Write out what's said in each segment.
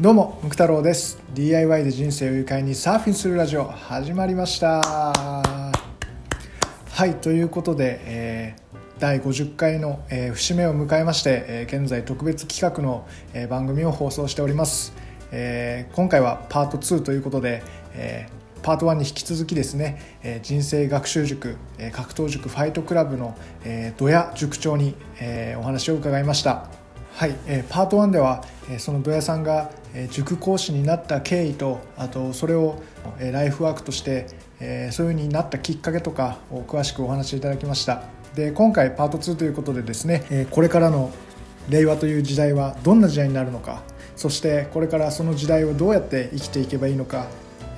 どうもムク太郎です。DIY で人生を愉快にサーフィンするラジオ始まりました。はいということで、えー第50回の、えー節目を迎えまして、えー現在特別企画の、えー番組を放送しております、えー今回はパート2ということで、えーパート1に引き続きですね、え人生学習塾、え格闘塾ファイトクラブの、えー、ドヤ塾長に、えお話を伺いました。はい、えーパート1では、えーそのドヤさんが、塾講師になった経緯とあとそれを、ライフワークとして、そういう風になったきっかけとかを詳しくお話しいただきました。で今回パート2ということでですね、これからの令和という時代はどんな時代になるのかそしてこれからその時代をどうやって生きていけばいいのか、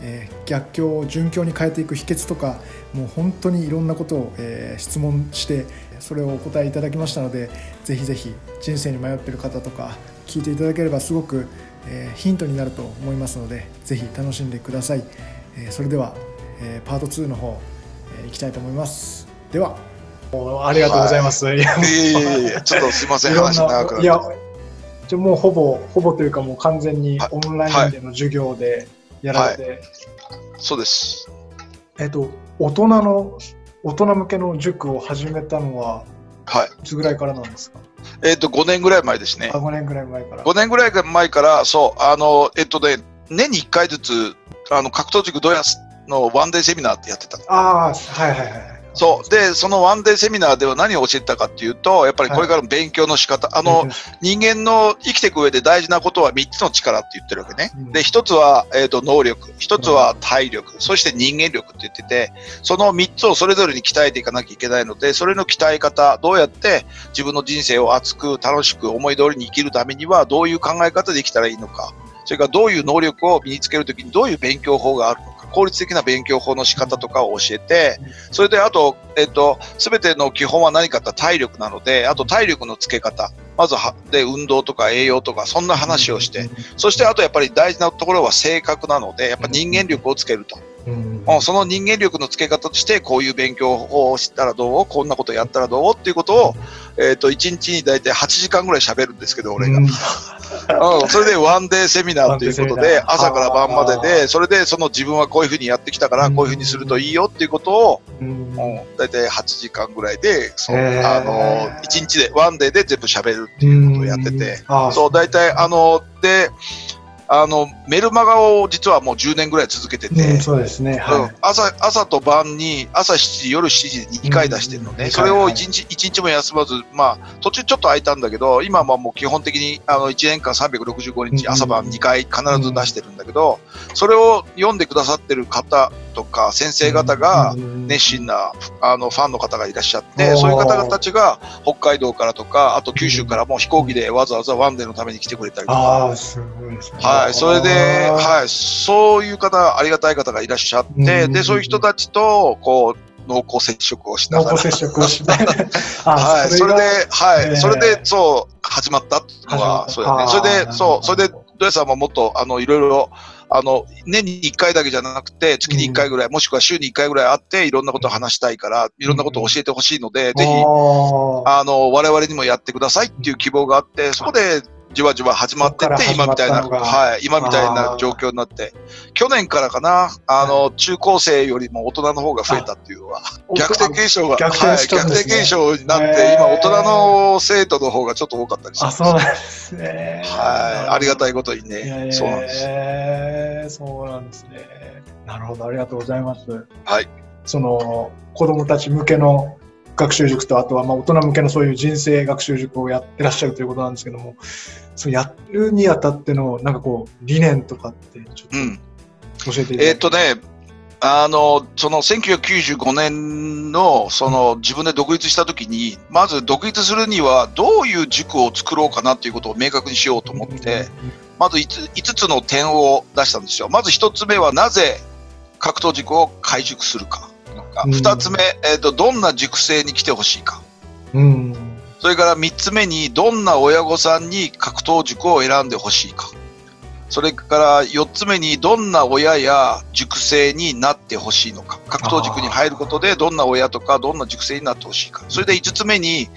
え逆境を順境に変えていく秘訣とかもう本当にいろんなことを、え質問してそれをお答えいただきましたのでぜひぜひ人生に迷っている方とか聞いていただければすごく、えーヒントになると思いますのでぜひ楽しんでください、えーそれでは、えーパート2の方、えーいきたいと思います。ではありがとうございます、い。やいえいえいえ、ちょっとすいません、いろん話長くないやなって。じゃあもうほぼほぼというかもう完全にはい。オンラインでの授業でやられて、そうです。えっと大人の大人向けの塾を始めたのははい。いつぐらいからなんですか？えっ、と、5年ぐらい前ですねあ。5年ぐらい前から5年ぐらい前から、そう、あの、えっとね、年に1回ずつ、あの、格闘塾ドヤスのワンデーセミナーってやってた。ああはいはいはいそう。で、そのワンデーセミナーでは何を教えてたかっていうと、やっぱりこれからの勉強の仕方、あの、人間の生きていく上で大事なことは3つの力って言ってるわけね。うん。で、1つは、えっ、と、能力、1つは体力、そして人間力って言ってて、その3つをそれぞれに鍛えていかなきゃいけないので、それの鍛え方、どうやって自分の人生を熱く楽しく思い通りに生きるためには、どういう考え方で生きたらいいのか、それからどういう能力を身につけるときにどういう勉強法があるのか、効率的な勉強法の仕方とかを教えて、それであと、えっと、すべての基本は何かって体力なので、あと体力のつけ方、まずは、で、運動とか栄養とか、そんな話をして、そしてあとやっぱり大事なところは性格なので、やっぱ人間力をつけると。うん。うんその人間力のつけ方として、こういう勉強をしたらどうこんなことやったらどうっていうことを、えっ、と、1日に大体8時間ぐらい喋るんですけど、俺が。うん。うん、それでワンデーセミナーということで、朝から晩まであで、それでその自分はこういうふうにやってきたから、こういうふうにするといいよっていうことを、うん。うん、大体8時間ぐらいで、そあの、1日で、ワンデーで全部喋るっていうことをやってて、そう、大体、あの、で、あの、メルマガを実はもう10年ぐらい続けてて、うんそうですね。うん。はい朝朝と晩に朝7時夜7時に2回出してるのね、うんそれをはい1日一日も休まず、まあ、途中ちょっと空いたんだけど今はもう基本的にあの1年間365日うん朝晩2回必ず出してるんだけど、それを読んでくださってる方とか先生方がうん。熱心なあのファンの方がいらっしゃって、そういう方々たちが北海道からとかあと九州からも飛行機でわざわざワンデーのために来てくれたりとか。はい、それで、はい、そういう方、ありがたい方がいらっしゃって、うん。で、そういう人たちと、こう、濃厚接触をしながら、濃厚接触をして あはい、それで、はい、えー。それで、そう、始まったのは、始まった。そうやね。それで、そう、それで、ドヤさんももっと、あの、いろいろ、あの、年に1回だけじゃなくて、月に1回ぐらい、もしくは週に1回ぐらい会って、いろんなことを話したいから、いろんなことを教えてほしいので、ぜひ、ああの、我々にもやってくださいっていう希望があって、そこでじわじわ始まってって、今みたいな、はい、今みたいな状況になって、去年からかな、あの、中高生よりも大人の方が増えたっていうのは、ー 逆転現象が、逆転はい、逆転現象になって、今大人の生徒の方がちょっと多かったりします。あそうなんですねはい、ありがたいことにね、そうなんです。えーそうなんですね。なるほど、ありがとうございます。はい。その、子供たち向けの学習塾と、あとはまあ大人向けのそういう人生学習塾をやってらっしゃるということなんですけども、そうやるにあたっての、なんかこう、理念とかって、ちょうん。っと教えていただえーっとね、あの、その1995年の、その自分で独立した時に、まず独立するにはどういう塾を作ろうかなっていうことを明確にしようと思って、まず 5, 5つの点を出したんですよ。まず1つ目はなぜ格闘塾を開塾するか。うん2つ目、えーっと、どんな塾生に来てほしいか。うん。それから3つ目に、どんな親御さんに格闘塾を選んでほしいか。それから4つ目に、どんな親や塾生になってほしいのか。格闘塾に入ることで、どんな親とか、どんな塾生になってほしいか。それで5つ目に、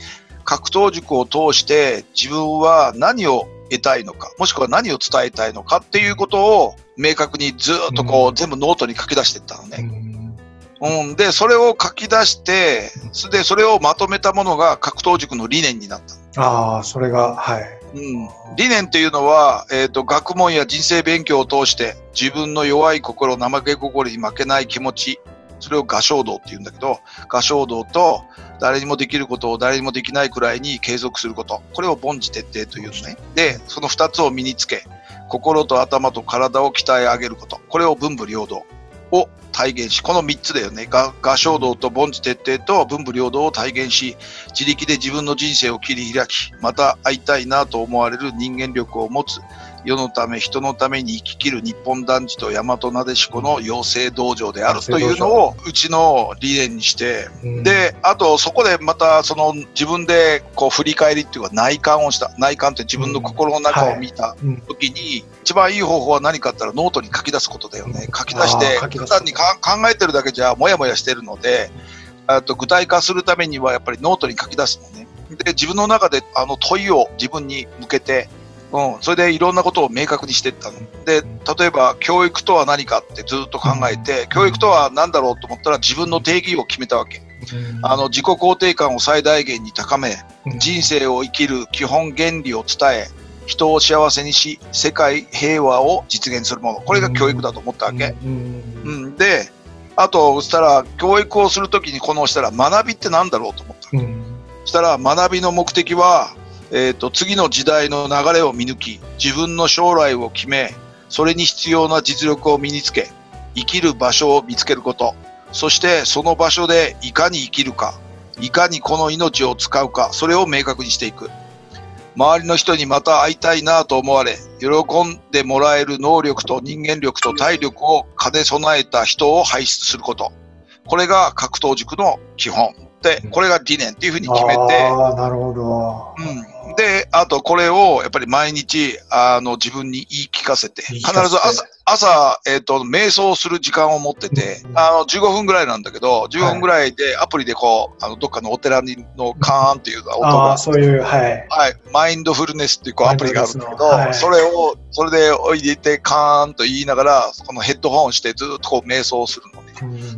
格闘塾を通して自分は何を得得たいのか、もしくは何を伝えたいのかっていうことを明確にずっとこう、うん、全部ノートに書き出していったのね。うん、うん、で、それを書き出して、で、それをまとめたものが格闘塾の理念になった。ああ、それが、はい。うん、理念っていうのは、えっ、ー、と、学問や人生勉強を通して自分の弱い心、怠け心に負けない気持ち、それを合唱道って言うんだけど、合唱道と誰にもできることを誰にもできないくらいに継続すること。これを凡事徹底というのね。で、その二つを身につけ、心と頭と体を鍛え上げること。これを文武両道を体現し、この3つだよね。合唱道と凡事徹底と文武両道を体現し、自力で自分の人生を切り開き、また会いたいなと思われる人間力を持つ世のため人のために生き切る日本男児と大和なでしこの養成道場であるというのをうちの理念にして、で、あとそこでまたその自分でこう振り返りっていうか内観をした。内観って自分の心の中を見た時に、一番いい方法は何かって言ったらノートに書き出すことだよね。書き出して、単に考えてるだけじゃもやもやしてるので、あと具体化するためにはやっぱりノートに書き出すのね。で、自分の中であの問いを自分に向けて、うん、それでいろんなことを明確にしていったの。で、例えば教育とは何かってずっと考えて、教育とは何だろうと思ったら自分の定義を決めたわけ。あの自己肯定感を最大限に高め、人生を生きる基本原理を伝え、人を幸せにし、世界平和を実現するもの。これが教育だと思ったわけ。うん、で、あと、そしたら、教育をするときにこのしたら、学びって何だろうと思った。そしたら、学びの目的は、えーと、次の時代の流れを見抜き自分の将来を決めそれに必要な実力を身につけ生きる場所を見つけること。そしてその場所でいかに生きるかいかにこの命を使うかそれを明確にしていく。周りの人にまた会いたいなと思われ喜んでもらえる能力と人間力と体力を兼ね備えた人を輩出すること。これが格闘塾の基本。でこれが理念っていうふうに決めて、あなるほど、うん、で、あとこれをやっぱり毎日、あの、自分に言い聞かせて、必ず朝、朝、えっ、ー、と、瞑想する時間を持ってて、あの、15分ぐらいなんだけど、15分ぐらいでアプリでこう、あの、どっかのお寺にのカーンっていう音が。あそういう、はい。はい。マインドフルネスっていうこうアプリがあるんだけど、はい、それを、それでおいでてカーンと言いながら、このヘッドホンしてずっとこう瞑想するの。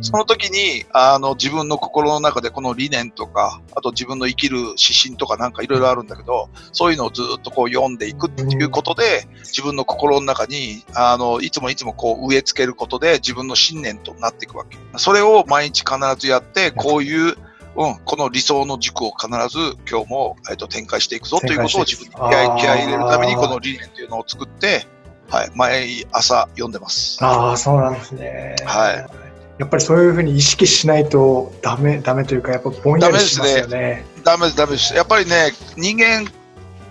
その時に、あの、自分の心の中でこの理念とか、あと自分の生きる指針とかなんかいろいろあるんだけど、そういうのをずっとこう読んでいくっていうことで、自分の心の中に、あの、いつもいつもこう植え付けることで自分の信念となっていくわけ。それを毎日必ずやって、こういう、うん、この理想の軸を必ず今日も、えっと、展開していくぞということを自分に気合気合い入れるためにこの理念というのを作って、はい、毎朝読んでます。ああ、そうなんですね。はい。やっぱりそういうふうに意識しないとダメ、ダメというか、やっぱぼんやりしますよね。ダメです、ダメです。やっぱりね、人間、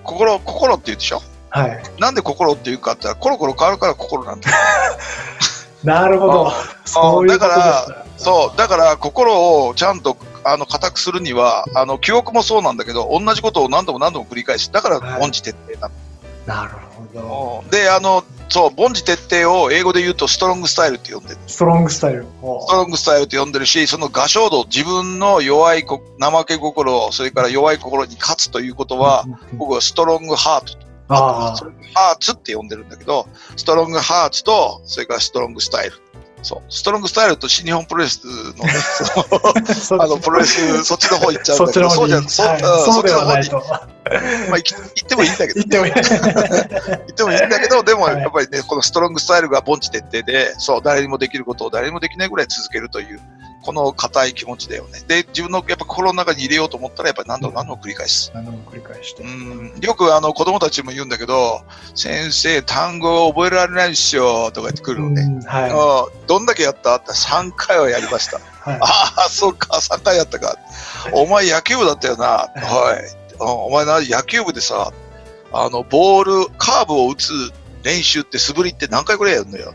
心、心って言うでしょ？はい。なんで心っていうかってコロコロ変わるから心なんだよ。なるほど。そうだから、そう、だから心をちゃんと、あの、固くするには、あの、記憶もそうなんだけど、同じことを何度も何度も繰り返し、だから、音痴徹底ななるほど。で、あの、そう、凡事徹底を英語で言うとストロングスタイルって呼んでる。ストロングスタイル。ストロングスタイルって呼んでるし、その合唱度、自分の弱いこ、怠け心、それから弱い心に勝つということは、僕はストロングハートと。あハーツって呼んでるんだけど、ストロングハーツと、それからストロングスタイル。そう。ストロングスタイルと新日本プロレスのね、あの、プロレス、そっちの方行っちゃうんだけど、そうじゃ、そ,、はい、そうではないと。まあ、行ってもいいんだけど、行ってもいい。行ってもいいんだけど、でもやっぱりね、このストロングスタイルが凡地徹底で、そう、誰にもできることを誰にもできないぐらい続けるという、この硬い気持ちだよね。で、自分のやっぱ心の中に入れようと思ったら、やっぱり何度も何度も繰り返す。何度も繰り返して。うん。よくあの子供たちも言うんだけど、先生、単語を覚えられないんですよ、とか言ってくるのね。はい。どんだけやった？って3回はやりました。はい、ああ、そうか、3回やったか。お前野球部だったよな。はい。お前な、野球部でさ、あの、ボール、カーブを打つ練習って素振りって何回ぐらいやるのよ。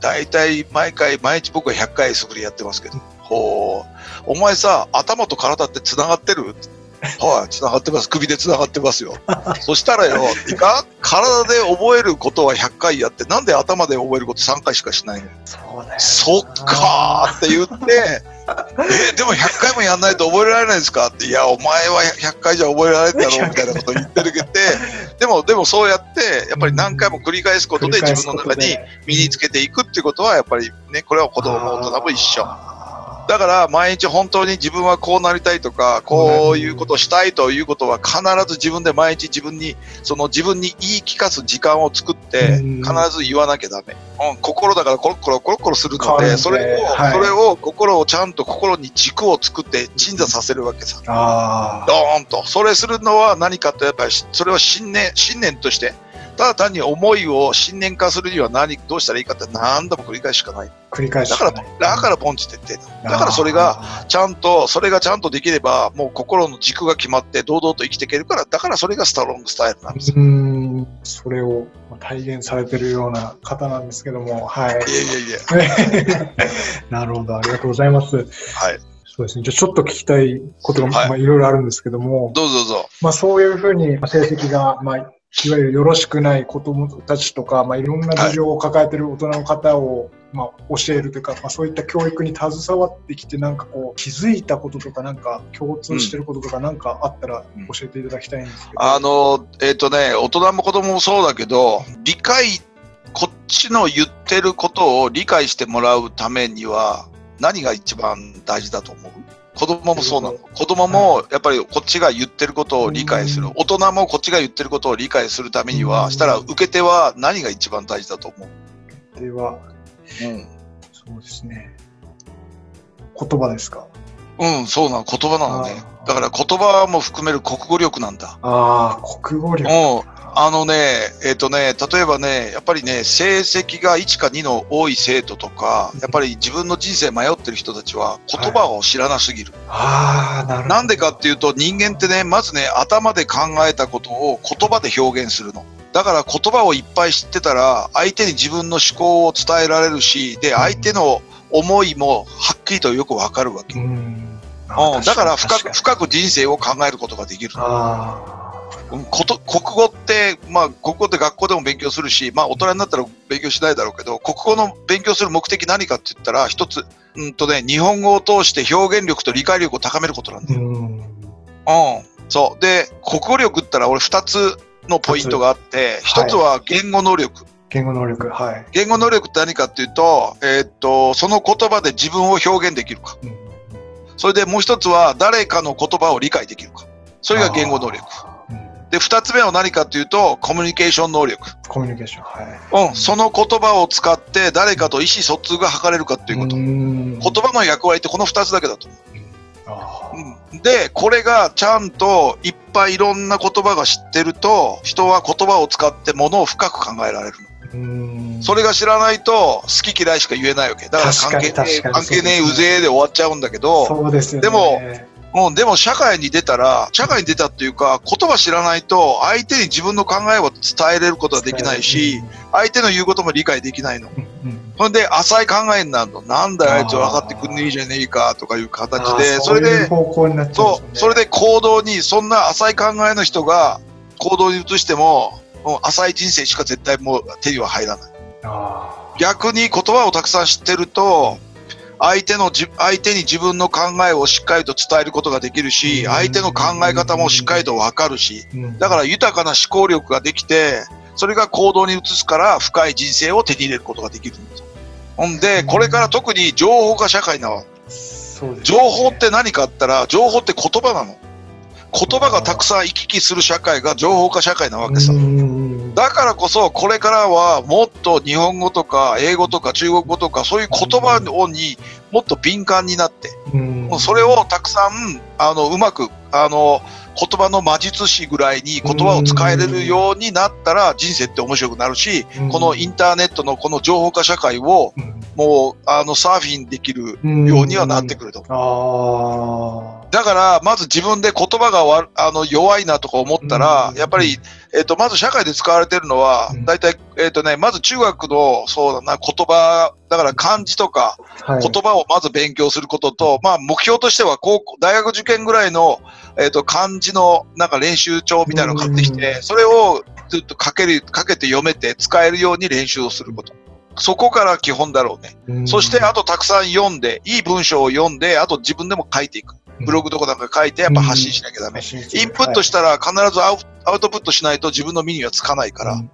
大体毎回、毎日僕は100回素振りやってますけど。ほう。お前さ、頭と体って繋がってる？はい、繋がってます。首で繋がってますよ。そしたらよ、いか体で覚えることは100回やって、なんで頭で覚えること3回しかしないのそうだよ。そっかーって言って、え、でも100回もやんないと覚えられないですか？って、いや、お前は100回じゃ覚えられんだろうみたいなことを言ってるけど、でも、でもそうやって、やっぱり何回も繰り返すことで自分の中に身につけていくっていうことは、やっぱりね、これは子供も大人も一緒。だから毎日本当に自分はこうなりたいとか、こういうことをしたいということは必ず自分で毎日自分に、その自分に言い聞かす時間を作って、必ず言わなきゃダメ。うん、心だからコロコロコロコロするので、それを、はい、それを心をちゃんと心に軸を作って鎮座させるわけさ。ドーンと。それするのは何かとやっぱり、それは信念、信念として、ただ単に思いを信念化するには何、どうしたらいいかって何度も繰り返ししかない。繰り返しだから、だからポンチって言ってだからそれが、ちゃんと、それがちゃんとできれば、もう心の軸が決まって、堂々と生きていけるから、だからそれがストロングスタイルなんですうん、それを体現されてるような方なんですけども、はい。いやいやいや。なるほど、ありがとうございます。はい。そうですね。じゃちょっと聞きたいことが、はい、まあ、いろいろあるんですけども。どうぞどうぞ。まあ、そういうふうに、成績が、まあ、いわゆるよろしくない子供たちとか、まあ、いろんな事情を抱えている大人の方を、まあ、教えるというか、まあ、そういった教育に携わってきて、なんかこう、気づいたこととか、なんか共通してることとか、なんかあったら教えていただきたいんですけど。あの、えっ、ー、とね、大人も子供もそうだけど、理解、こっちの言ってることを理解してもらうためには、何が一番大事だと思う？子供もそうなの。子供もやっぱりこっちが言ってることを理解する。大人もこっちが言ってることを理解するためには、したら受け手は何が一番大事だと思う？受け手は、うん。そうですね。言葉ですか？うん、そうなの。言葉なのね。だから言葉も含める国語力なんだ。ああ、国語力。うん。あのね、えっ、ー、とね、例えばね、やっぱりね、成績が1か2の多い生徒とか、やっぱり自分の人生迷ってる人たちは言葉を知らなすぎる。はい、あなるなんでかっていうと人間ってね、まずね、頭で考えたことを言葉で表現するの。だから言葉をいっぱい知ってたら、相手に自分の思考を伝えられるし、で、相手の思いもはっきりとよくわかるわけ。うん、うん、だから深く、深く人生を考えることができる。あこと国語って、まあ、国語って学校でも勉強するし、まあ、大人になったら勉強しないだろうけど、国語の勉強する目的何かって言ったら、一つ、うんとね、日本語を通して表現力と理解力を高めることなんだよ。うん。うん。そう。で、国語力って言ったら俺二つのポイントがあって、一つは言語能力。言語能力、はい。言語能力って何かっていうと、えー、っと、その言葉で自分を表現できるか。うん、それでもう一つは誰かの言葉を理解できるか。それが言語能力。で、二つ目は何かというと、コミュニケーション能力。コミュニケーション。はい。うん。その言葉を使って誰かと意思疎通が図れるかということ。言葉の役割ってこの二つだけだとうん、で、これがちゃんといっぱいいろんな言葉が知ってると、人は言葉を使ってものを深く考えられるの。それが知らないと、好き嫌いしか言えないわけ。だから関係ねえ、関係ねえ、うぜえで終わっちゃうんだけど、ね。でも、うん、でも社会に出たら、社会に出たっていうか、言葉知らないと、相手に自分の考えを伝えれることはできないし、相手の言うことも理解できないの。ほんで、浅い考えになるの。なんだよ、あいつ分かってくんねえじゃねえか、とかいう形で、それで、そう、それで行動に、そんな浅い考えの人が行動に移しても、もう浅い人生しか絶対もう手には入らない。逆に言葉をたくさん知ってると、相手のじ、相手に自分の考えをしっかりと伝えることができるし、相手の考え方もしっかりとわかるし、だから豊かな思考力ができて、それが行動に移すから深い人生を手に入れることができるんです。ほんで、これから特に情報化社会なわ。情報って何かあったら、情報って言葉なの。言葉がたくさん行き来する社会が情報化社会なわけさ。だからこそ、これからはもっと日本語とか英語とか中国語とかそういう言葉にもっと敏感になって、それをたくさん、あの、うまく、あの、言葉の魔術師ぐらいに言葉を使えれるようになったら人生って面白くなるし、このインターネットのこの情報化社会をもう、あの、サーフィンできるようにはなってくると。だから、まず自分で言葉がわあの弱いなとか思ったら、やっぱり、えっ、ー、と、まず社会で使われてるのは、大体、えっ、ー、とね、まず中学の、そうだな、言葉、だから漢字とか、言葉をまず勉強することと、はい、まあ、目標としては、高校、大学受験ぐらいの、えっ、ー、と、漢字の、なんか練習帳みたいなのを買ってきて、それをずっとかける、かけて読めて使えるように練習をすること。そこから基本だろうね。うん。そして、あとたくさん読んで、いい文章を読んで、あと自分でも書いていく。ブログとかなんか書いて、やっぱ発信しなきゃダメ。インプットしたら必ずアウアウトプットしないと自分の身にはつかないから、うん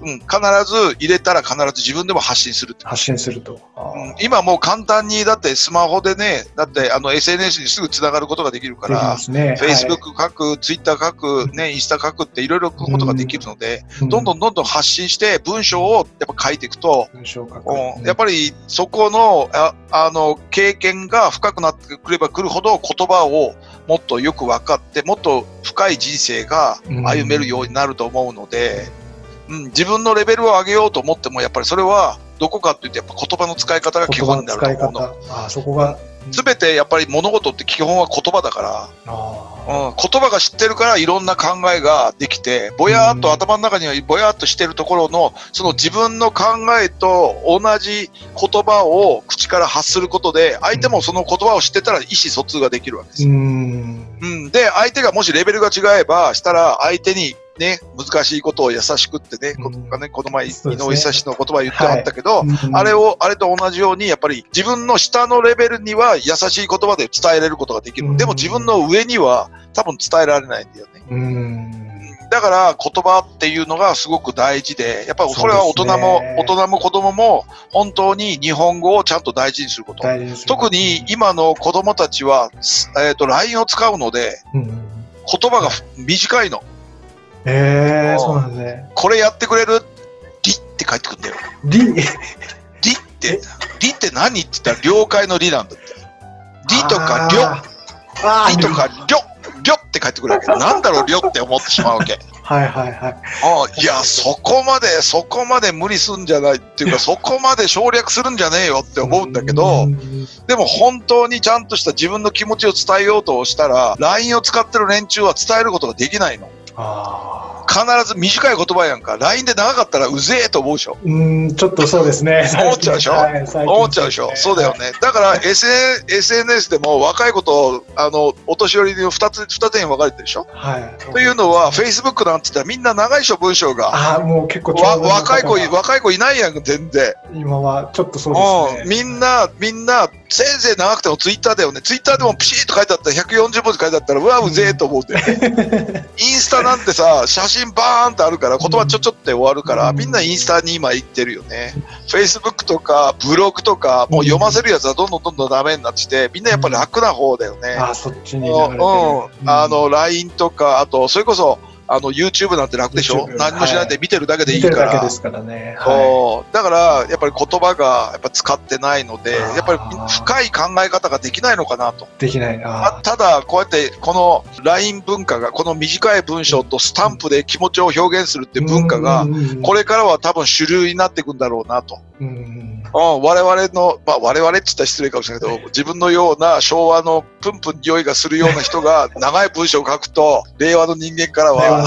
うんうん。うん。必ず入れたら必ず自分でも発信する。発信すると。うん、今もう簡単に、だってスマホでね、だってあの SNS にすぐ繋がることができるから、すね。Facebook 書く、Twitter 書く、ね、インスタ書くっていろいろことができるので、はいどんどんどんどん発信して文章をやっぱ書いていくと、文章を書くうん、やっぱりそこの、ああの、経験が深くなってくればくるほど言葉をもっとよく分かって、もっと深い人生が歩めるようになると思うので、うん、自分のレベルを上げようと思っても、やっぱりそれはどこかっていうと、やっぱ言葉の使い方が基本になると思うの。方。あーそこが。すべてやっぱり物事って基本は言葉だから、あうん、言葉が知ってるからいろんな考えができて、ぼやーっと頭の中にはぼやーっとしてるところの、その自分の考えと同じ言葉を口から発することで、相手もその言葉を知ってたら意思疎通ができるわけです。うん、で、相手がもしレベルが違えば、したら相手にね、難しいことを優しくってね、うんねこの前、井上久志の言葉言ってあったけど、うんあれを、あれと同じように、やっぱり自分の下のレベルには優しい言葉で伝えれることができる。うんでも自分の上には多分伝えられないんだよね。うん。だから言葉っていうのがすごく大事で、やっぱりこれは大人も、ね大人も子供も本当に日本語をちゃんと大事にすること。ね特に今の子供たちは、えっ、と、LINE を使うので、うん。言葉が短いの。ええ、そうなんですね。これやってくれる？リって返ってくるんだよ。リ、リって、リって何って言ったら了解のリなんだって。リとかりょ、あーあーリとかりょ、りょって返ってくるわけ。なんだろう、りょって思ってしまうわけ。はいはいはい。あいや、そこまで、そこまで無理すんじゃないっていうか、そこまで省略するんじゃねえよって思うんだけどう、んでも本当にちゃんとした自分の気持ちを伝えようとしたら、LINE を使ってる連中は伝えることができないの。ああ。必ず短い言葉やんか。LINE で長かったらうぜえと思うでしょ。うん、ちょっとそうですね。思っちゃうでしょ？はい思っちゃうでしょ？そうだよね。だから、SN SNS でも若い子と、あの、お年寄りの二つ、二手に分かれてるでしょ？はい。というのは、Facebook なんて言ったらみんな長いでしょ、文章が。ああ、もう結構若い子い、若い子いないやん、全然。今はちょっとそうですうん、ね。みんな、みんな、せいぜい長くてもツイッターだよね。ツイッターでもピシッと書いてあったら140文字書いてあったら、うわ、うぜえと思うんだよね。インスタなんてさ、写真バーンってあるから、言葉ちょちょって終わるから、うんみんなインスタに今行ってるよね。Facebook とか、ブログとか、もう読ませるやつはどんどんどんどんダメになってきて、みんなやっぱり楽な方だよね。ああ、そっちにうん流れてる。あの、LINE とか、あと、それこそ、あの、YouTube なんて楽でしょ？何もしないで見てるだけでいいから。るだけですからね。はそうだから、やっぱり言葉がやっぱ使ってないので、やっぱり深い考え方ができないのかなと。い。できないまな。あただ、こうやってこの LINE 文化が、この短い文章とスタンプで気持ちを表現するっていう文化が、これ、れからは多分主流になっていくんだろうなと。うんうん、我々の、まあ我々って言ったら失礼かもしれないけど、自分のような昭和のプンプン匂いがするような人が 長い文章を書くと、令和の人間からは、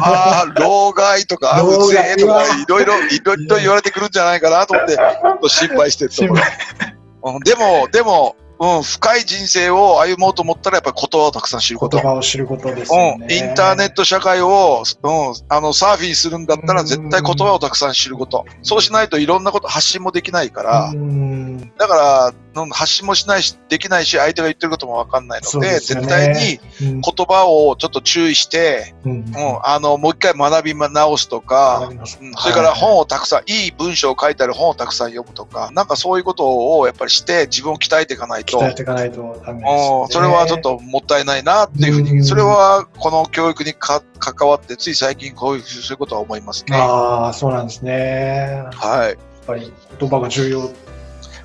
ああ、老害とか、うぜえとかいろいろ、いろいろ言われてくるんじゃないかなと思って、心配してるところ。うん、でも、でも、うん、深い人生を歩もうと思ったら、やっぱり言葉をたくさん知ること。言葉を知ることですよね。うん、インターネット社会を、うん、あの、サーフィンするんだったら、絶対言葉をたくさん知ること。そうしないといろんなこと発信もできないから、うんだから、うん。発信もしないし、できないし、相手が言ってることもわかんないので、でね。絶対にうん。言葉をちょっと注意して、うん。うん、あの、もう一回学び直すとか、うん。それから本をたくさん、いい文章を書いてある本をたくさん読むとか、なんかそういうことをやっぱりして自分を鍛えていかないと、鍛えていかないとダメですよね。うん。それはちょっともったいないなっていうふううん。に、それはこの教育にか関わって、つい最近こういう、そういうことは思いますね。ああ、そうなんですね。やっはい。ぱり言葉が重要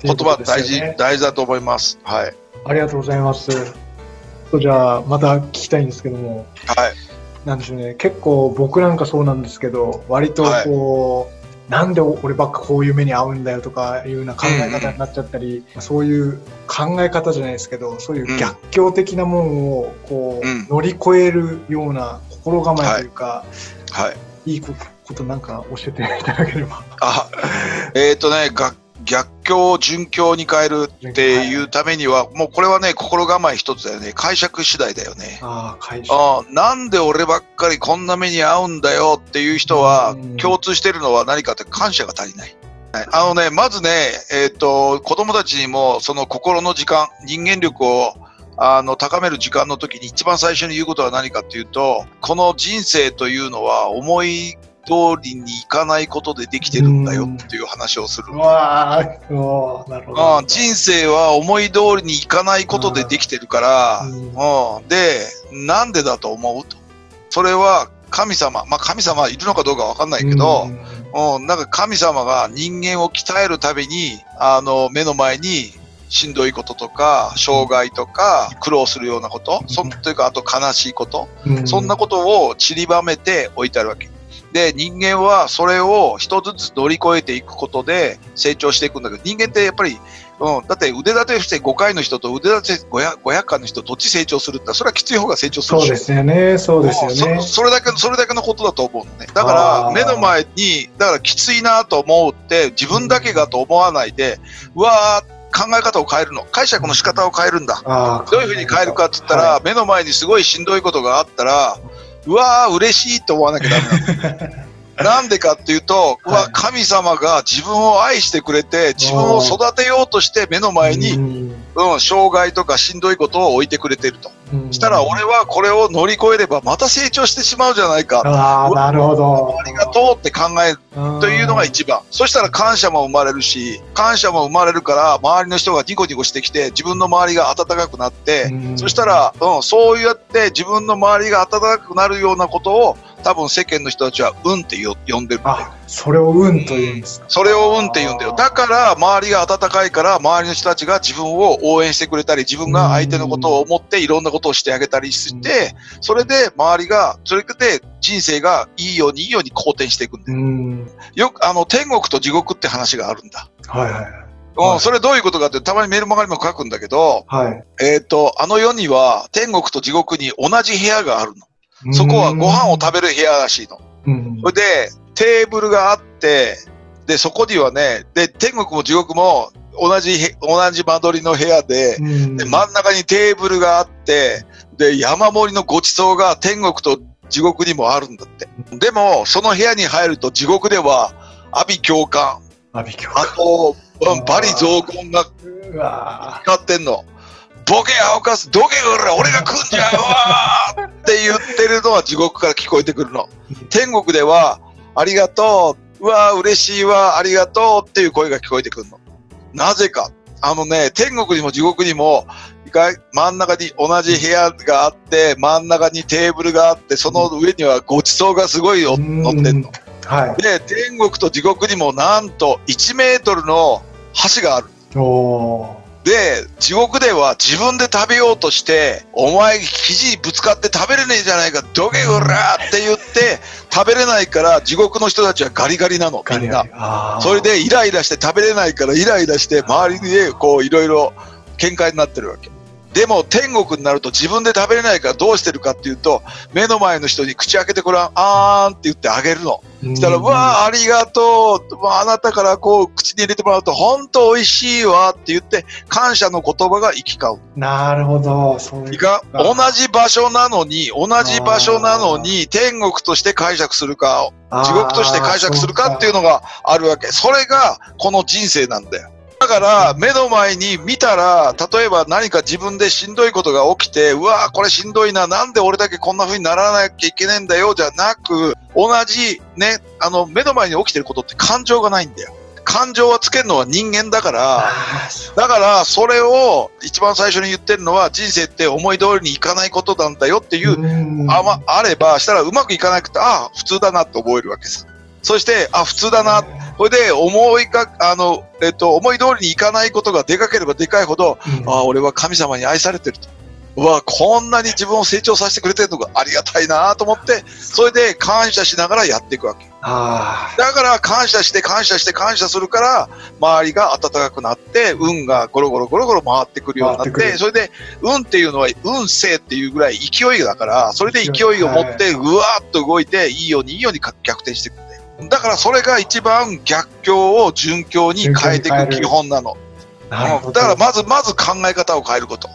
言葉とですよね大事、大事だと思います。はい。ありがとうございます。とじゃあ、また聞きたいんですけども、はい。なんでしょうね、結構僕なんかそうなんですけど、割とこう、なんで俺ばっかこういう目に遭うんだよとかいうような考え方になっちゃったり、そういう考え方じゃないですけど、そういう逆境的なものをこう、うん乗り越えるような心構えというか、はい。い、いことことなんか教えていただければ。あ、えっ、とね、が逆況を順境に変えるっていうためには、もうこれはね、心構え一つだよね。解釈次第だよね。ああ、解釈。あなんで俺ばっかりこんな目に遭うんだよっていう人はうん共通してるのは何かって感謝が足りない。はいあのね、まずね、えっ、と、子供たちにもその心の時間、人間力をあの高める時間の時に一番最初に言うことは何かっていうと、この人生というのは思い通りにいかないことでできてるんだよっていう話をする。う。わーおーなるほど。あ人生は思い通りにいかないことでできてるから、うん。うん、で、なんでだと思うと。それは神様、まあ神様いるのかどうかわかんないけど、うん、なんか神様が人間を鍛えるために、あの、目の前にしんどいこととか、障害とか、苦労するようなこと、そん。というか、あと悲しいこと、うん。そんなことを散りばめて置いてあるわけ。で、人間はそれを一つずつ乗り越えていくことで成長していくんだけど、人間ってやっぱり、うん、だって腕立てして5回の人と腕立て 500, 500回の人、どっち成長するって、それはきつい方が成長するそうですよね、そうですよね。そそれだけの、それだけのことだと思うのね。だから、目の前に、だからきついなと思うって、自分だけがと思わないで、うわー、考え方を変えるの。解釈の仕方を変えるんだ。どういうふうに変えるかって言ったら、は目の前にすごいしんどいことがあったら、うわー、嬉しいと思わなきゃダメなの。なんでかっていうと、うわはい、神様が自分を愛してくれて、自分を育てようとして目の前に、うんうん、障害とかしんどいことを置いてくれてると。うんしたら、俺はこれを乗り越えれば、また成長してしまうじゃないか。ああ、なるほど。ありがとうって考えるというのが一番。そしたら感謝も生まれるし、感謝も生まれるから、周りの人がニコニコしてきて、自分の周りが温かくなって、うんそしたら、うん、そうやって自分の周りが温かくなるようなことを、多分世間の人たちは、うんってよ呼んでる。あ、それを運と言うんですか。それをうんって言うんだよ。だから、周りが温かいから、周りの人たちが自分を応援してくれたり、自分が相手のことを思っていろんなことをしてあげたりして、それで周りが、それで人生がいいようにいいように好転していくんだよ。うん。よく、あの、天国と地獄って話があるんだ。はいはいうん、はいそれどういうことかって、たまにメールマガにも書くんだけど、はい。はい。えっ、と、あの世には天国と地獄に同じ部屋があるの。そこはご飯を食べる部屋らしいの。うんそれで、テーブルがあって、で、そこにはね、で、天国も地獄も同じへ、同じ間取りの部屋で、うんで、真ん中にテーブルがあって、で、山盛りのごちそうが天国と地獄にもあるんだって。でも、その部屋に入ると地獄では、阿鼻教官、阿鼻教あと、うん、バリ雑言が光ってんの。ボケ青かす、どけほら、俺が食うんじゃうわーって言ってるのは地獄から聞こえてくるの。天国では、ありがとう、うわー嬉しいわ、ありがとうっていう声が聞こえてくるの。なぜか。あのね、天国にも地獄にも、が真ん中に同じ部屋があって、真ん中にテーブルがあって、その上にはごちそうがすごいの乗ってんの。はい。で、天国と地獄にもなんと1メートルの橋がある。おーで、地獄では自分で食べようとして、お前肘ぶつかって食べれねえじゃないか、どけほらって言って、食べれないから地獄の人たちはガリガリなの、みんな。それでイライラして食べれないからイライラして周りでこういろいろ喧嘩になってるわけ。でも天国になると自分で食べれないからどうしてるかっていうと、目の前の人に口開けてごらん、あーんって言ってあげるの。うんしたら、うわあ、ありがとう。まああなたからこう、口に入れてもらうと、本当美味しいわって言って、感謝の言葉が行き交う。なるほど。そういうか同じ場所なのに、同じ場所なのに、天国として解釈するか、地獄として解釈するかっていうのがあるわけ。それが、この人生なんだよ。だから、目の前に見たら、例えば何か自分でしんどいことが起きて、うわーこれしんどいな、なんで俺だけこんな風にならなきゃいけねえんだよ、じゃなく、同じ、ね、あの、目の前に起きてることって感情がないんだよ。感情はつけるのは人間だから、だから、それを一番最初に言ってるのは、人生って思い通りにいかないことなんだよっていう、うんあま、あれば、したらうまくいかなくて、ああ、普通だなって覚えるわけさ。そして、あ、普通だな。これで、思いか、あの、えっと、思い通りにいかないことがでかければでかいほど、うん。ああ、俺は神様に愛されてると。うわ、こんなに自分を成長させてくれてるのがありがたいなと思って、それで感謝しながらやっていくわけ。あだから感謝して感謝して感謝するから、周りが暖かくなって、運がゴロゴロゴロゴロ回ってくるようになって、それで、運っていうのは運勢っていうぐらい勢いだから、それで勢いを持って、ぐわーっと動いて、いいようにいいように逆転していく。んだからそれが一番逆境を順境に変えていく基本なの。うん、だからまず、まず考え方を変えること。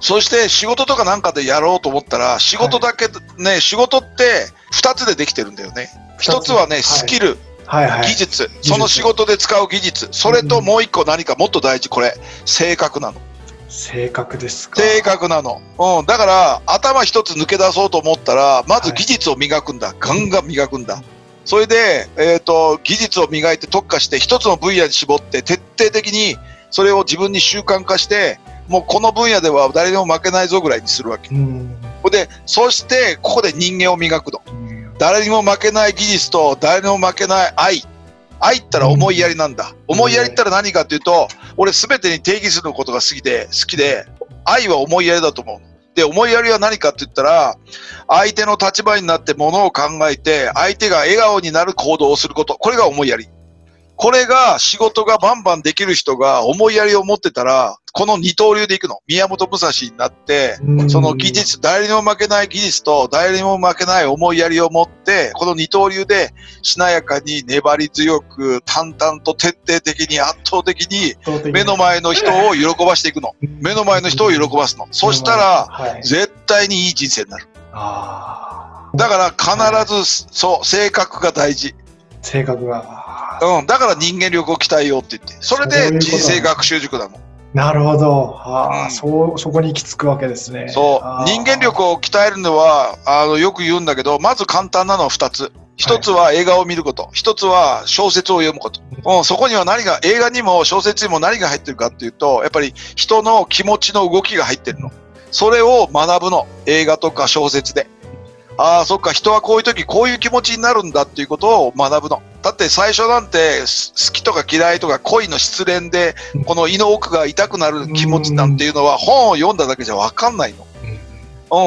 そして仕事とかなんかでやろうと思ったら、仕事だけ、ね、はい、仕事って2つでできてるんだよね。1つはね、スキル。はいはい、技術、その仕事で使う技術、それともう一個何かもっと大事、これ、性格なの。性格ですか。性格なの。うん。だから、頭一つ抜け出そうと思ったら、まず技術を磨くんだ。はい、ガンガン磨くんだ。それで、えっ、ー、と、技術を磨いて特化して、一つの分野に絞って、徹底的にそれを自分に習慣化して、もうこの分野では誰にも負けないぞぐらいにするわけ。で、そして、ここで人間を磨くの。誰にも負けない技術と誰にも負けない愛。愛ったら思いやりなんだ。思いやりったら何かっていうと、俺すべてに定義することが好きで、好きで、愛は思いやりだと思う。で、思いやりは何かって言ったら、相手の立場になってものを考えて、相手が笑顔になる行動をすること。これが思いやり。これが仕事がバンバンできる人が思いやりを持ってたら、この二刀流でいくの。宮本武蔵になって、その技術、誰にも負けない技術と誰にも負けない思いやりを持って、この二刀流でしなやかに粘り強く、淡々と徹底的に圧倒的に目の前の人を喜ばしていくの。目の前の人を喜ばすの。そしたら、絶対にいい人生になる。だから必ず、そう、性格が大事。性格が。うん、だから人間力を鍛えようって言って、それで人生学習塾だもん。なるほど。あ、うん、そう、そこに行き着くわけですね。そう。人間力を鍛えるのは、あの、よく言うんだけど、まず簡単なのは二つ。一つは映画を見ること。一つは小説を読むこと。うん、そこには何が、映画にも小説にも何が入ってるかっていうと、やっぱり人の気持ちの動きが入ってるの。それを学ぶの。映画とか小説で。ああ、そっか、人はこういう時こういう気持ちになるんだっていうことを学ぶの。だって最初なんて好きとか嫌いとか恋の失恋でこの胃の奥が痛くなる気持ちなんていうのは本を読んだだけじゃわかんないの。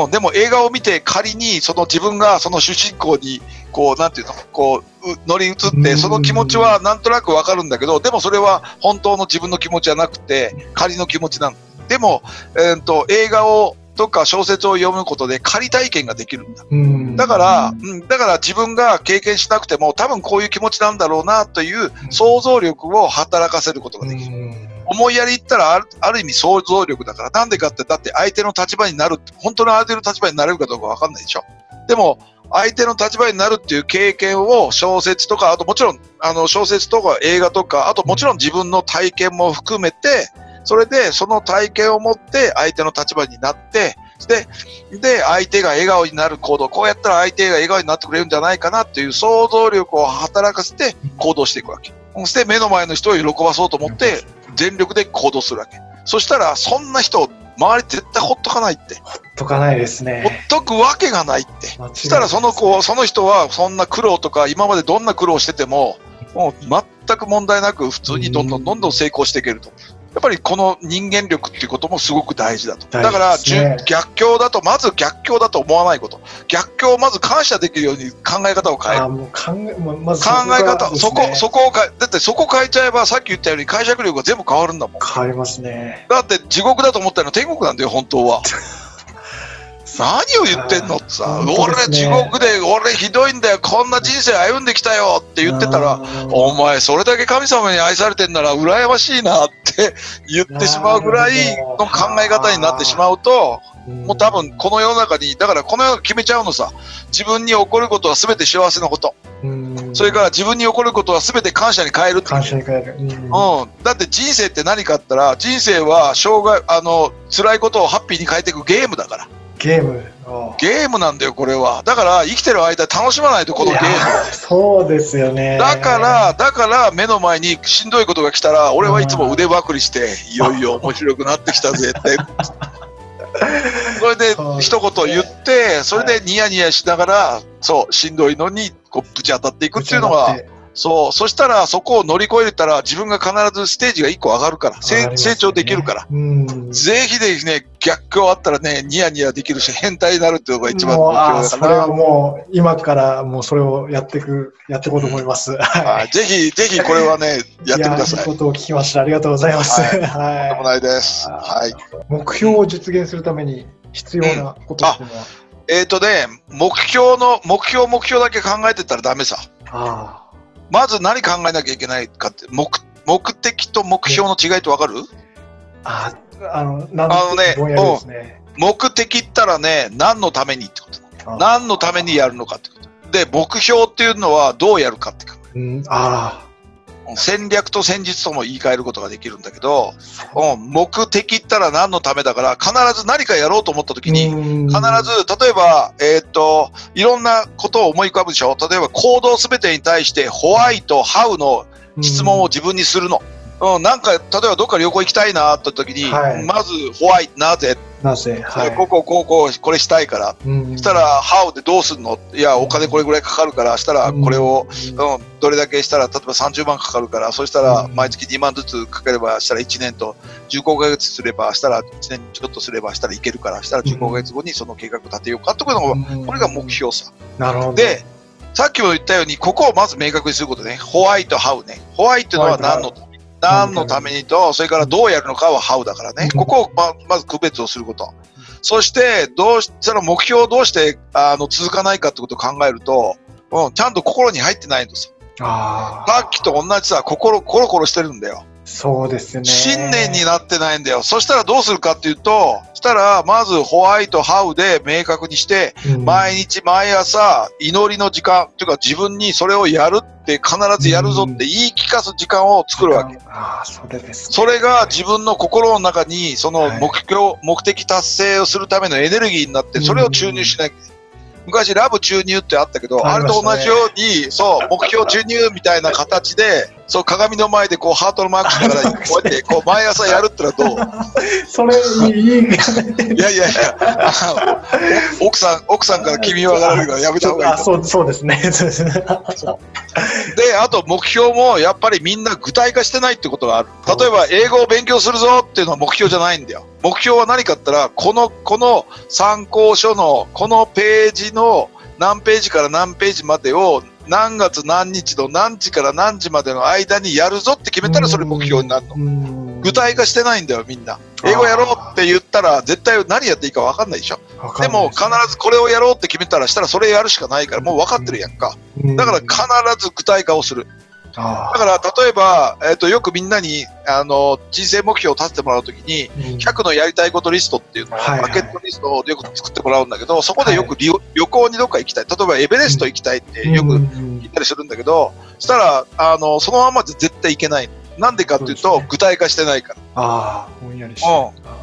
うん、でも映画を見て仮にその自分がその主人公にこうなんていうのこう乗り移ってその気持ちはなんとなくわかるんだけどでもそれは本当の自分の気持ちじゃなくて仮の気持ちなの。でも、えーと映画をとか小説を読むことで仮体験ができるんだ。だから、うん、だから自分が経験しなくても多分こういう気持ちなんだろうなという想像力を働かせることができる。思いやり言ったらあるある意味想像力だから、なんでかって、だって相手の立場になる、本当の相手の立場になれるかどうかわかんないでしょ。でも、相手の立場になるっていう経験を小説とか、あともちろん、あの小説とか映画とか、あともちろん自分の体験も含めて、それで、その体験を持って相手の立場になって、で、で、相手が笑顔になる行動、こうやったら相手が笑顔になってくれるんじゃないかなっていう想像力を働かせて行動していくわけ。そして目の前の人を喜ばそうと思って全力で行動するわけ。そしたら、そんな人、周り絶対ほっとかないって。ほっとかないですね。ほっとくわけがないって。そしたらその子、その人はそんな苦労とか、今までどんな苦労してても、もう全く問題なく普通にどんどんどんどん成功していけると。やっぱりこの人間力っていうこともすごく大事だと。だから、逆境だと、まず逆境だと思わないこと。逆境をまず感謝できるように考え方を変える。もう考え、まず考え方、ね、そこ、そこを変え、だってそこ変えちゃえば、さっき言ったように解釈力が全部変わるんだもん。変わりますね。だって地獄だと思ったの天国なんだよ、本当は。何を言ってんのってさ、ね、俺地獄で、俺ひどいんだよ、こんな人生歩んできたよって言ってたら、お前それだけ神様に愛されてんなら羨ましいなって言ってしまうぐらいの考え方になってしまうと、もう多分この世の中に、だからこの世が決めちゃうのさ、自分に起こることは全て幸せなこと。それから自分に起こることは全て感謝に変える感謝に変える。うん。だって人生って何かあったら、人生は障害、あの、辛いことをハッピーに変えていくゲームだから。ゲーム。ゲームなんだよ、これは。だから、生きてる間楽しまないと、このゲーム。そうですよね。だから、だから目の前にしんどいことが来たら、俺はいつも腕ばくりして、いよいよ面白くなってきたぜ って。それで一言言って、それでニヤニヤしながら、そう、しんどいのにこうぶち当たっていくっていうのが、そう、そしたらそこを乗り越えたら自分が必ずステージが1個上がるから、ね、成長できるから。ぜひぜひね、逆境あったらね、ニヤニヤできるし、変態になるっていうのが一番目標だから。それはもう、今からもうそれをやっていく、やっていこうと思います。はい。ぜひ、ぜひこれはね、やってください。いいことを聞きました。ありがとうございます。はい。とんでもないです。はい。目標を実現するために必要なことっていうのは、うん、えっ、ー、とね、目標の、目標、目標だけ考えてたらダメさ。ああ。まず何考えなきゃいけないかって、目目的と目標の違いってわかる？あ、あの、なんあのねぼんやりですね。目的ったらね、何のためにってこと。あ何のためにやるのかってこと。で、目標っていうのはどうやるかって考うん、あえ戦略と戦術とも言い換えることができるんだけど、あ。う。ん、目的ったら何のためだから、必ず何かやろうと思った時に、必必ず、例えば、えーっと、いろんなことを思い浮かぶでしょ。例えば行動すべてに対して、ホワイト、ハウの質問を自分にするの。うん、なんか、例えばどっか旅行行きたいなって時に、はい。まず、ホワイト、なぜ、なぜ、はい。こうこうこうこう、これしたいから。うんそしたら、ハウでどうすんの？いや、お金これぐらいかかるから、したら、これを、うん、どれだけしたら、例えば30万かかるから、そしたら、うん毎月2万ずつかければ、したら1年と、15ヶ月すれば、したら1年ちょっとすれば、したらいけるから、したら15ヶ月後にその計画立てようかってことが、うんこれが目標さ。なるほど。で、さっきも言ったように、ここをまず明確にすることね。ホワイト、ハウね。ホワイトのは何のために何のためにと、それからどうやるのかはハウだからね。うんここをままず区別をすること。そして、どうし、その目標をどうして、あの、続かないかってことを考えると、うん、ちゃんと心に入ってないんですよ。さっきと同じさ、心、コロコロしてるんだよ。そうですね。信念になってないんだよ。そしたらどうするかっていうと、そしたら、まずホワイト、ハウで明確にして、うん毎日毎朝祈りの時間っていうか自分にそれをやるって必ずやるぞって言い聞かす時間を作るわけ。ああ、それですね。それが自分の心の中にそのはい目標、目的達成をするためのエネルギーになってそれを注入しなきゃいけない。昔ラブ注入ってあったけど、あれと同じように、そう、目標注入みたいな形で、そう、鏡の前でこうハートのマークしながら、こうやってこう毎朝やるってのはどう？それ、いい、いやいやいや、奥さん、奥さんから君は上がられるからやめた方がいいあ、そう、そうですね。そうですね。で、あと目標もやっぱりみんな具体化してないってことがある。例えば英語を勉強するぞっていうのは目標じゃないんだよ。目標は何かったら、この、この参考書のこのページの何ページから何ページまでを何月何日の何時から何時までの間にやるぞって決めたらそれ目標になるの。の具体化してないんだよ、みんな。英語やろうって言ったら絶対何やっていいか分かんないでしょ。でも必ずこれをやろうって決めたらしたらそれやるしかないからもう分かってるやんか。ずだから必ず具体化をする。あだから、例えば、えっ、と、よくみんなに、あの、人生目標を立ててもらうときに、ー100のやりたいことリストっていうのを、はいはい。バケットリストをよく作ってもらうんだけど、そこでよく旅,、旅行にどっか行きたい。例えば、エベレスト行きたいってよくうん。言ったりするんだけど、そしたら、あの、そのままで絶対行けない。なんでかっていうと、具体化してないから。ああ、ぼんやりして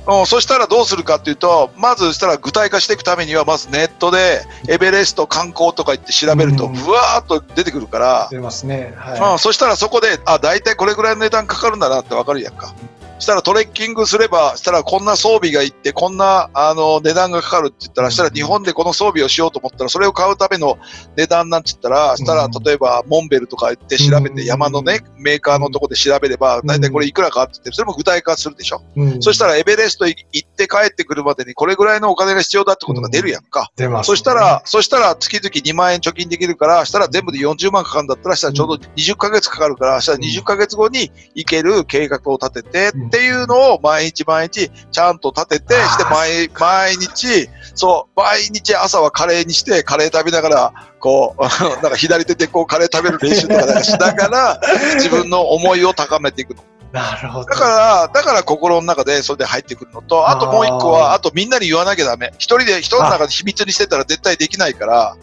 うん、そしたらどうするかっていうと、まずしたら具体化していくためには、まずネットでエベレスト観光とか言って調べると、うん。ぶわーっと出てくるから、出ますね。はうん、そしたらそこで、あ、大体これぐらいの値段かかるんだなってわかるやんか。したらトレッキングすれば、したらこんな装備がいって、こんな、あの、値段がかかるって言ったら、したら日本でこの装備をしようと思ったら、それを買うための値段なんて言ったら、したらうん例えば、モンベルとか言って調べうん。て、山のね、メーカーのとこで調べれば、大体これいくらかって言って、それも具体化するでしょ。そしたらエベレスト行って帰ってくるまでにこれぐらいのお金が必要だってことが出るやんか。出ますね。そしたら、そしたら月々2万円貯金できるから、したら全部で40万かかるんだったら、したらちょうど20ヶ月かかるから、したら20ヶ月後に行ける計画を立ててうんっていうのを毎日毎日ちゃんと立てて、して毎毎日、そう、毎日朝はカレーにして、カレー食べながら、こう、なんか左手でこうカレー食べる練習とかなんかしながら、自分の思いを高めていくの。なるほど。だから、だから心の中でそれで入ってくるのと、あともう一個は、あとみんなに言わなきゃダメ。一人で、人の中で秘密にしてたら絶対できないから、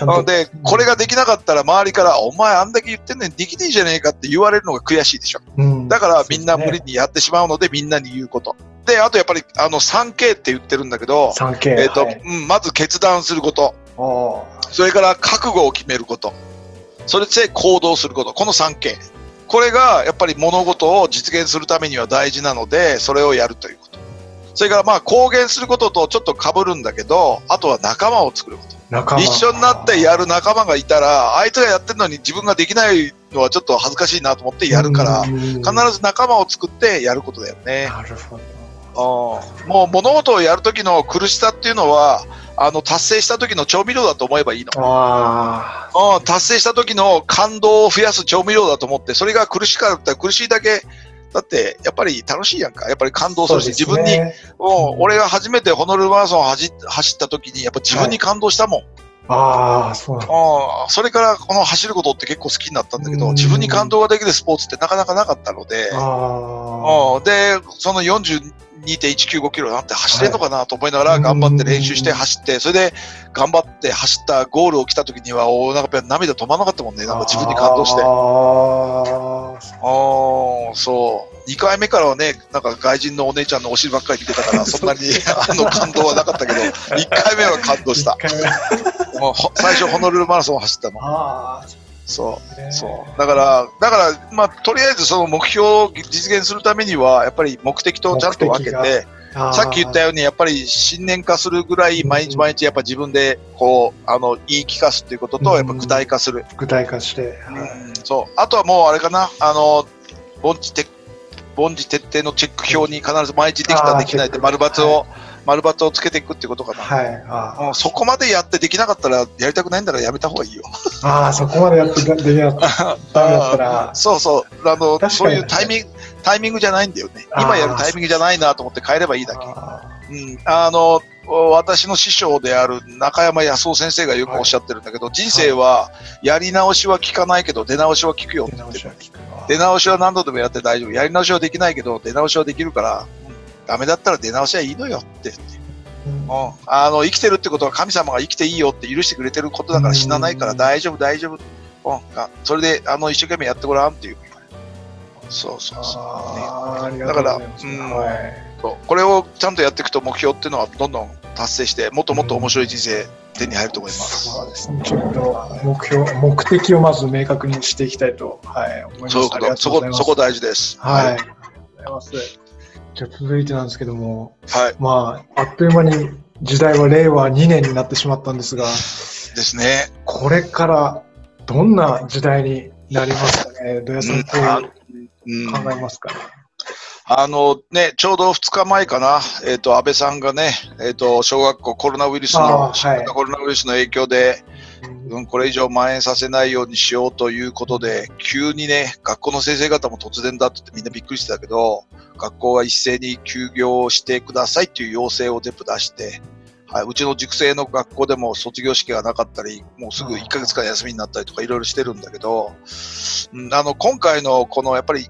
なので、これができなかったら周りから、お前あんだけ言ってんのにできねえじゃねえかって言われるのが悔しいでしょ。うんだからみんな無理にやってしまうので、みんなに言うこと。で、あとやっぱり、あの、3K って言ってるんだけど、3K。えっ、と、はいうん、まず決断すること。それから覚悟を決めること。それで行動すること。この 3K。これがやっぱり物事を実現するためには大事なので、それをやるということ。それからまあ公言することとちょっと被るんだけど、あとは仲間を作ること。一緒になってやる仲間がいたら、あいつがやってるのに自分ができないのはちょっと恥ずかしいなと思ってやるから、うん必ず仲間を作ってやることだよね。なるほど。うんもう物事をやるときの苦しさっていうのは、あの達成した時の調味料だと思えばいいの。ああ。うん、達成した時の感動を増やす調味料だと思って、それが苦しかったら苦しいだけ、だって、やっぱり楽しいやんか。やっぱり感動するし、自分に、うん、俺が初めてホノルルマラソンを走走った時に、やっぱ自分に感動したもん。ああ、そうなんだ。あそれからこの走ることって結構好きになったんだけど、うん。自分に感動ができるスポーツってなかなかなかったので、あうん。で、その42.195キロなんて走れんのかなと思いながら頑張って練習して走って、それで頑張って走ったゴールを来た時には、おーなんかやっぱ涙止まらなかったもんね。あ。なんか自分に感動して。ああそう。2回目からはね、なんか外人のお姉ちゃんのお尻ばっかり見てたから、そんなにあの感動はなかったけど、1回目は感動した。最初ホノルルマラソンを走ったの。そう。ねそう。だから、だから、まあ、とりあえずその目標を実現するためには、やっぱり目的とちゃんと分けて、さっき言ったように、やっぱり信念化するぐらい、毎日毎日やっぱ自分で、こう、あの、言い聞かすっていうことと、うんやっぱ具体化する。具体化して。はいうんそう。あとはもう、あれかな、あの、凡事徹底のチェック表に必ず毎日できた、できないってチェック丸抜を、丸抜をつけていくってことかな。はい。あもうそこまでやってできなかったら、やりたくないんだらやめた方がいいよ。ーあー、そこまでやってできなかった。らそうそう。あの、そういうタイミング、タイミングじゃないんだよね。今やるタイミングじゃないなと思って変えればいいだけ。あうん。あの、私の師匠である中山康夫先生がよくおっしゃってるんだけど、人生はやり直しは効かないけど出直しは効くよって言ってる出直しは何度でもやって大丈夫。やり直しはできないけど出直しはできるから、うんダメだったら出直しはいいのよって。うん。うん、あの生きてるってことは神様が生きていいよって許してくれてることだから死なないからうん。大丈夫大丈夫、うん、あそれであの一生懸命やってごらんっていう。そうそうそう、ね。だからうん。はい。そう。これをちゃんとやっていくと目標っていうのはどんどん達成してもっともっと面白い人生手に入ると思います、そうですね。ちょっと目標、目的をまず明確にしていきたいと、はい、思います。そうそこそこ大事です。はい。ありがとうございます。じゃあ続いてなんですけども、はい。まあ、あっという間に時代は令和2年になってしまったんですが、ですね。これからどんな時代になりますかね？土屋さん、どう考えますか？ね。あのね、ちょうど2日前かな、えっ、と、安倍さんがね、えっ、と、小学校コロナウイルスの、はい。コロナウイルスの影響で、うん、これ以上蔓延させないようにしようということで、急にね、学校の先生方も突然だってみんなびっくりしてたけど、学校は一斉に休業してくださいっていう要請を全部出して、はい、うちの塾生の学校でも卒業式がなかったり、もうすぐ1ヶ月間休みになったりとかいろいろしてるんだけど、うんあの、今回のこのやっぱり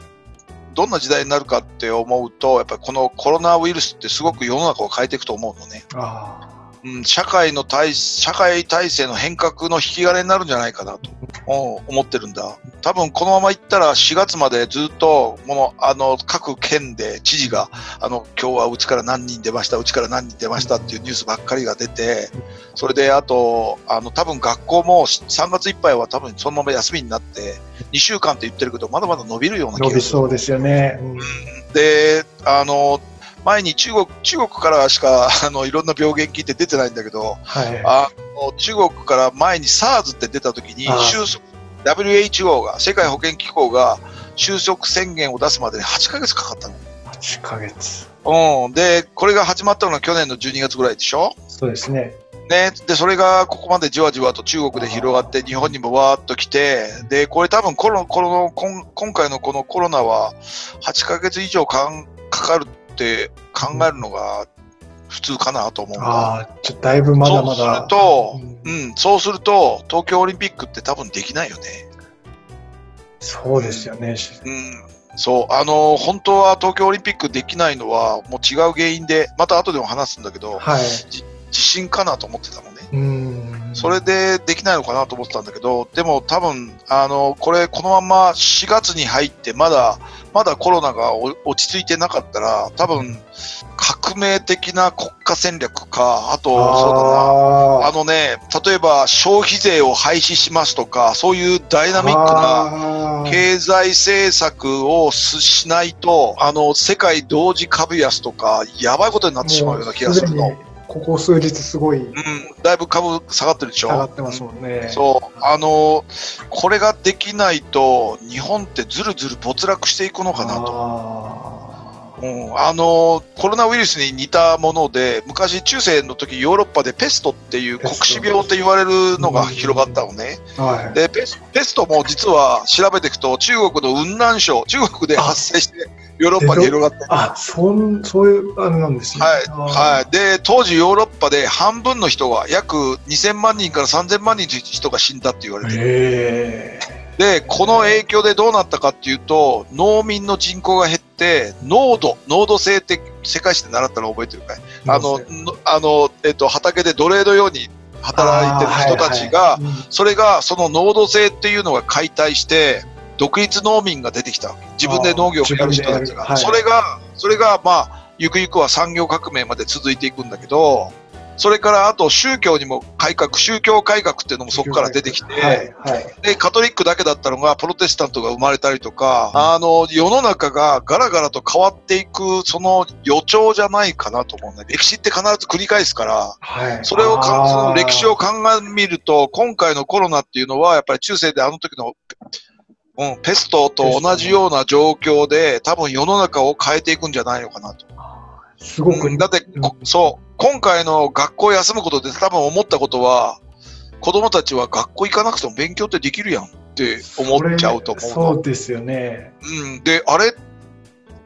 どんな時代になるかって思うと、やっぱりこのコロナウイルスってすごく世の中を変えていくと思うのね。あうん、社会の体、社会体制の変革の引き金になるんじゃないかなとうん思ってるんだ。多分このままいったら4月までずっと、もの、あの、各県で知事が、あの、今日はうちから何人出ました、うちから何人出ましたっていうニュースばっかりが出て、それであと、あの、多分学校も3月いっぱいは多分そのまま休みになって、2週間って言ってるけど、まだまだ伸びるようなあ、気がする。伸びそうですよね。うんで、あの、前に中国、中国からしか、あの、いろんな病原菌って出てないんだけど、はい。あの、中国から前に SARS って出た時にあ、収束、WHO が、世界保健機構が収束宣言を出すまでに8ヶ月かかったの。8ヶ月。うん。で、これが始まったのが去年の12月ぐらいでしょ？そうですね。ね。で、それがここまでじわじわと中国で広がって、日本にもわーっと来て、で、これ多分コロコロ今今回のこのコロナは8ヶ月以上かんかかるって考えるのが普通かなと思う。ああ、ちょっとだいぶまだまだそうする。と、ううん、そうすると、東京オリンピックって多分できないよね。そうですよね。うん。そう、あの、本当は東京オリンピックできないのは、もう違う原因で、また後でも話すんだけど、はい。地震かなと思ってたのね。うん。それでできないのかなと思ってたんだけど、でも多分、あの、これ、このまま4月に入って、まだ、まだコロナがお落ち着いてなかったら、多分、革命的な国家戦略か、あと、そうだな、ああのね、例えば消費税を廃止しますとか、そういうダイナミックなな経済政策をししないと、あの、世界同時株安とか、やばいことになってしまうような気がするの。ここ数日すごいうん、だいぶ株下がってるでしょ？下がってますもんね。そう。あの、これができないと、日本ってずるずる没落していくのかなと。あうん、あの、コロナウイルスに似たもので、昔中世の時ヨーロッパでペストっていう黒死病って言われるのが広がったのね。ーはい。でペス、ペストも実は調べていくと中国の雲南省、中国で発生してヨーロッパに広がって。あ、そん、そういう、あれなんですね。はい、はい。で、当時ヨーロッパで半分の人が、約2000万人から3000万人の人が死んだって言われてる。へで、この影響でどうなったかっていうと、農民の人口が減って、濃度、濃度性って世界史で習ったの覚えてるかい？ーあの、のあの、えっと、畑で奴隷のように働いてる人たちが、はいはいそれが、その濃度性っていうのが解体して、独立農民が出てきたわけ。自分で農業をやる人たちが。あー自それが、それが、まあ、ゆくゆくは産業革命まで続いていくんだけど、それからあと宗教にも改革、宗教改革っていうのもそこから出てきて、はい、はい。で、カトリックだけだったのが、プロテスタントが生まれたりとか、あの、世の中がガラガラと変わっていく、その予兆じゃないかなと思うんだよ。歴史って必ず繰り返すから、はい。それをその歴史を考えてみると、今回のコロナっていうのは、やっぱり中世であの時の、うん、ペストと同じような状況で、多分世の中を変えていくんじゃないのかなと。すごく、うんだって、そう、今回の学校休むことで多分思ったことは、子供たちは学校行かなくても勉強ってできるやんって思っちゃうと思うの。そうですよね。うん。で、あれ、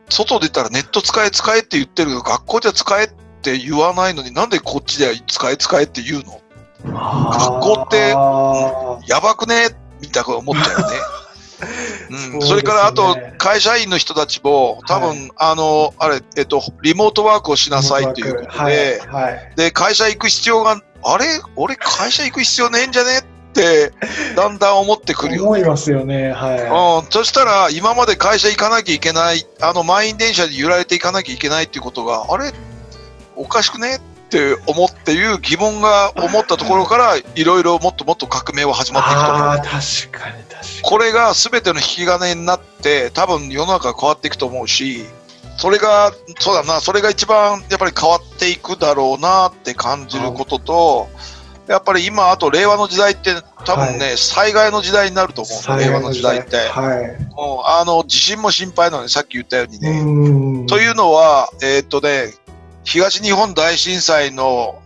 外出たらネット使え使えって言ってるけど、学校では使えって言わないのになんでこっちでは使え使えって言うの？学校ってあやばくね？みたいなこと思っちゃうよね。うん、それからあと、会社員の人たちも、多分、はい。あの、あれ、えっと、リモートワークをしーなさいということはい、で、はい。で、会社行く必要が、あれ？俺会社行く必要ねえんじゃね？って、だんだん思ってくるよね。思いますよね、はうん、そしたら、今まで会社行かなきゃいけない、あの、満員電車で揺られていかなきゃいけないっていうことが、あれ？おかしくね？って思っていう疑問が思ったところから、い。ろいろもっともっと革命は始い。まっていくと思う。ああ、確かに。これが全ての引き金になって、多分世の中が変わっていくと思うし、それが、そうだな、それが一番やっぱり変わっていくだろうなって感じることと、やっぱり今、あと令和の時代って多分ね、災害の時代になると思うの、令和の時代って。はい。もうあの、地震も心配なのに、さっき言ったようにね。うん。というのは、えーっとね、東日本大震災の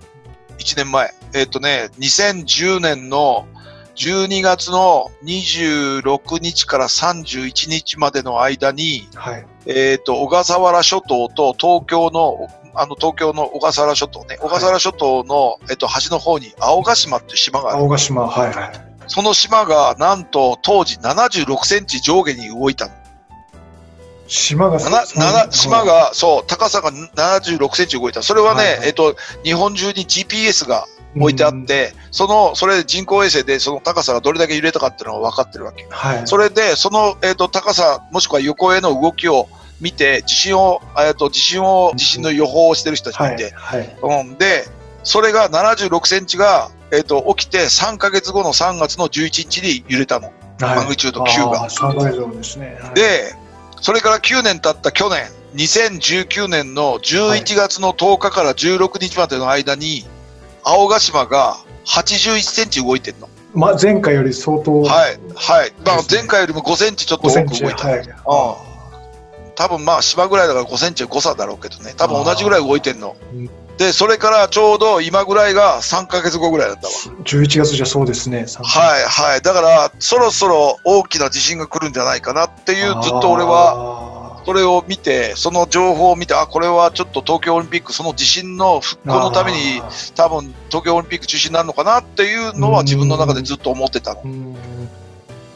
1年前、えーっとね、2010年の12月の26日から31日までの間に、はい。えーっと、小笠原諸島と東京の、あの、東京の小笠原諸島ね、小笠原諸島の、えーっと、端の方に青ヶ島っていう島がある。青ヶ島、はい、はい。その島が、なんと、当時76センチ上下に動いたの。島がなな島、が、そう、高さが76センチ動いた。それはね、はいはいえっと、日本中に GPS が置いてあって、その、それで人工衛星でその高さがどれだけ揺れたかっていうのが分かってるわけ。うん、はい。それで、その、えっと、高さ、もしくは横への動きを見て、地震を、えっと、地震を、地震の予報をしてる人たちがはいい、て、はい。うん。で、それが76センチが、えっと、起きて3ヶ月後の3月の11日に揺れたの。マグニチュード9があー3倍以上ですね。はい、で、それから9年経った去年、2019年の11月の10日から16日までの間に、青ヶ島が81センチ動いてるの。まあ、前回より相当、はい、はい。まあ前回よりも5センチちょっと5セ多。く動いた。はい。多分まあ島ぐらいだから5センチは誤差だろうけどね。多分同じぐらい動いてんのうん。で、それからちょうど今ぐらいが3ヶ月後ぐらいだったわ。11月じゃそうですね。3はい、はい。だから、そろそろ大きな地震が来るんじゃないかなっていう、ずっと俺は、は、それを見て、その情報を見て、あ、これはちょっと東京オリンピック、その地震の復興のために、多分東京オリンピック中止になるのかなっていうのは自分の中でずっと思ってたの。うん。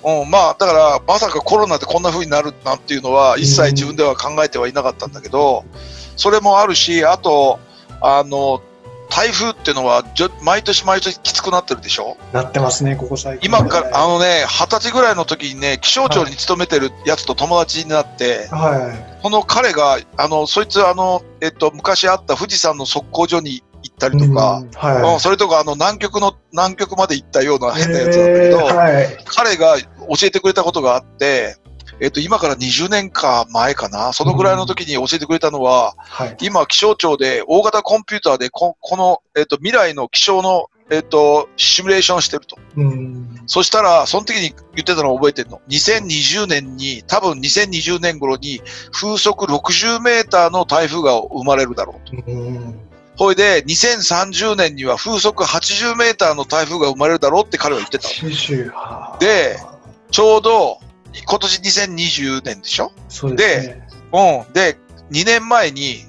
うん、まあ、だから、まさかコロナでこんな風になるなんていうのは、一切自分では考えてはいなかったんだけど、それもあるし、あと、あの、台風っていうのはじょ、毎年毎年きつくなってるでしょ？なってますね、ここ最近。今から、あのね、二十歳ぐらいの時にね、気象庁に勤めてるやつと友達になって、はい。この彼が、あの、そいつ、あの、えっと、昔あった富士山の測候所に行ったりとか、うんはうんそれとか、あの、南極の、南極まで行ったようない変なやつなんだけえど、ーはい。彼が教えてくれたことがあって、えっと、今から20年か前かな、そのぐらいの時に教えてくれたのは、はい。今、気象庁で大型コンピューターでこ、この、えっと、未来の気象の、えっと、シミュレーションしてると。うん。そしたら、その時に言ってたのを覚えてるの。2020年に、多分2020年頃に、風速60メーターの台風が生まれるだろうと。うん。ほいで、2030年には風速80メーターの台風が生まれるだろうって彼は言ってたの。80はでちょうど、今年2020年でしょ？そうですね。うん。で、2年前に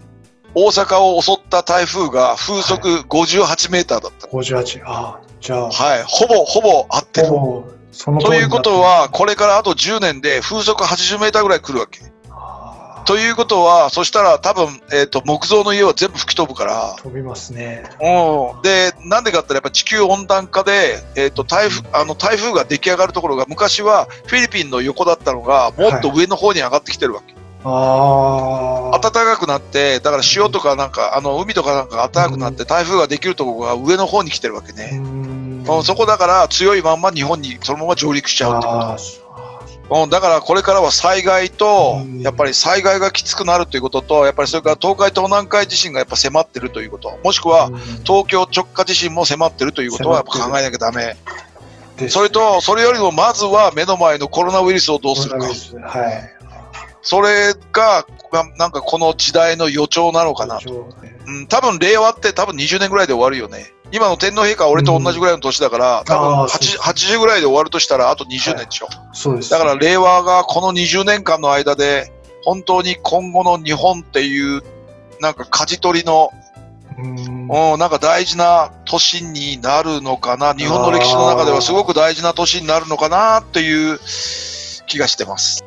大阪を襲った台風が風速58メーターだった。58。ああ、じゃあ、はい。ほぼ、ほぼ合ってる。ということは、これからあと10年で風速80メーターぐらい来るわけ。ということは、そしたら多分、えっ、と、木造の家は全部吹き飛ぶから、飛びますね。うん。で、なんでかってやっぱ地球温暖化で、えっ、と、台風、あの、台風が出来上がるところが昔はフィリピンの横だったのが、もっと上の方に上がってきてるわけ。ああ。暖かくなって、だから潮とかなんか、あの、海とかなんかが暖かくなって、台風ができるところが上の方に来てるわけうね。んうん、そこだから強いまんま日本にそのまま上陸しちゃうってああこ、と。うん、だからこれからは災害とうん、やっぱり災害がきつくなるということと、やっぱりそれから東海と南海地震がやっぱ迫ってるということ。もしくは、うん東京直下地震も迫ってるということはやっぱ考えなきゃダメ。ですそれと、それよりもまずは目の前のコロナウイルスをどうするか。はい。それが、がなんかこの時代の予兆なのかな。うん、多分令和って多分20年ぐらいで終わるよね。今の天皇陛下は俺と同じぐらいの年だから、多分あー 80, 80ぐらいで終わるとしたらあと20年でしょ。そうです。だから令和がこの20年間の間で、本当に今後の日本っていう、なんか舵取りの、うん、うん、なんか大事な年になるのかな。日本の歴史の中ではすごく大事な年になるのかなっていう気がしてます。